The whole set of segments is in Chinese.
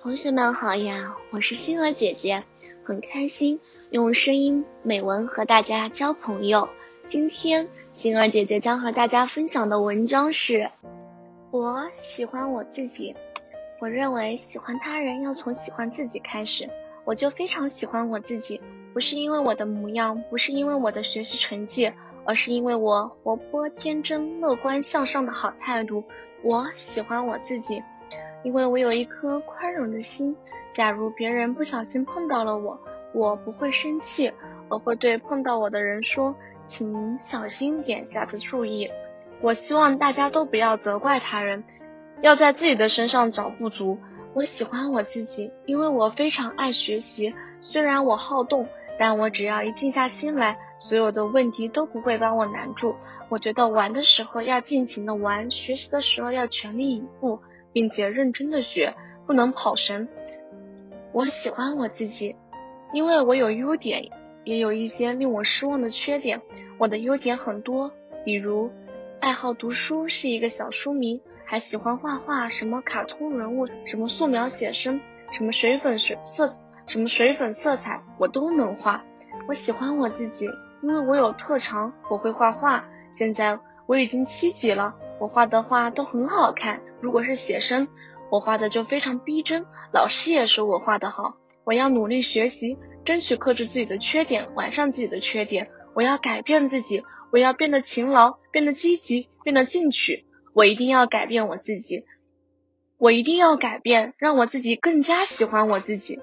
同学们好呀，我是星儿姐姐，很开心用声音美文和大家交朋友。今天星儿姐姐将和大家分享的文章是：我喜欢我自己。我认为喜欢他人要从喜欢自己开始。我就非常喜欢我自己，不是因为我的模样，不是因为我的学习成绩，而是因为我活泼、天真、乐观、向上的好态度。我喜欢我自己。因为我有一颗宽容的心，假如别人不小心碰到了我，我不会生气，我会对碰到我的人说：“请您小心点，下次注意。”我希望大家都不要责怪他人，要在自己的身上找不足。我喜欢我自己，因为我非常爱学习。虽然我好动，但我只要一静下心来，所有的问题都不会把我难住。我觉得玩的时候要尽情的玩，学习的时候要全力以赴。并且认真的学，不能跑神。我喜欢我自己，因为我有优点，也有一些令我失望的缺点。我的优点很多，比如爱好读书，是一个小书迷，还喜欢画画，什么卡通人物，什么素描写生，什么水粉水色，什么水粉色彩，我都能画。我喜欢我自己，因为我有特长，我会画画。现在我已经七级了。我画的画都很好看，如果是写生，我画的就非常逼真，老师也说我画的好。我要努力学习，争取克制自己的缺点，完善自己的缺点。我要改变自己，我要变得勤劳，变得积极，变得进取。我一定要改变我自己，我一定要改变，让我自己更加喜欢我自己。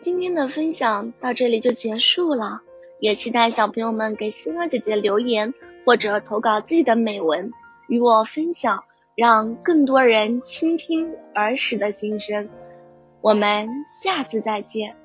今天的分享到这里就结束了，也期待小朋友们给星儿姐姐留言。或者投稿自己的美文与我分享，让更多人倾听儿时的心声。我们下次再见。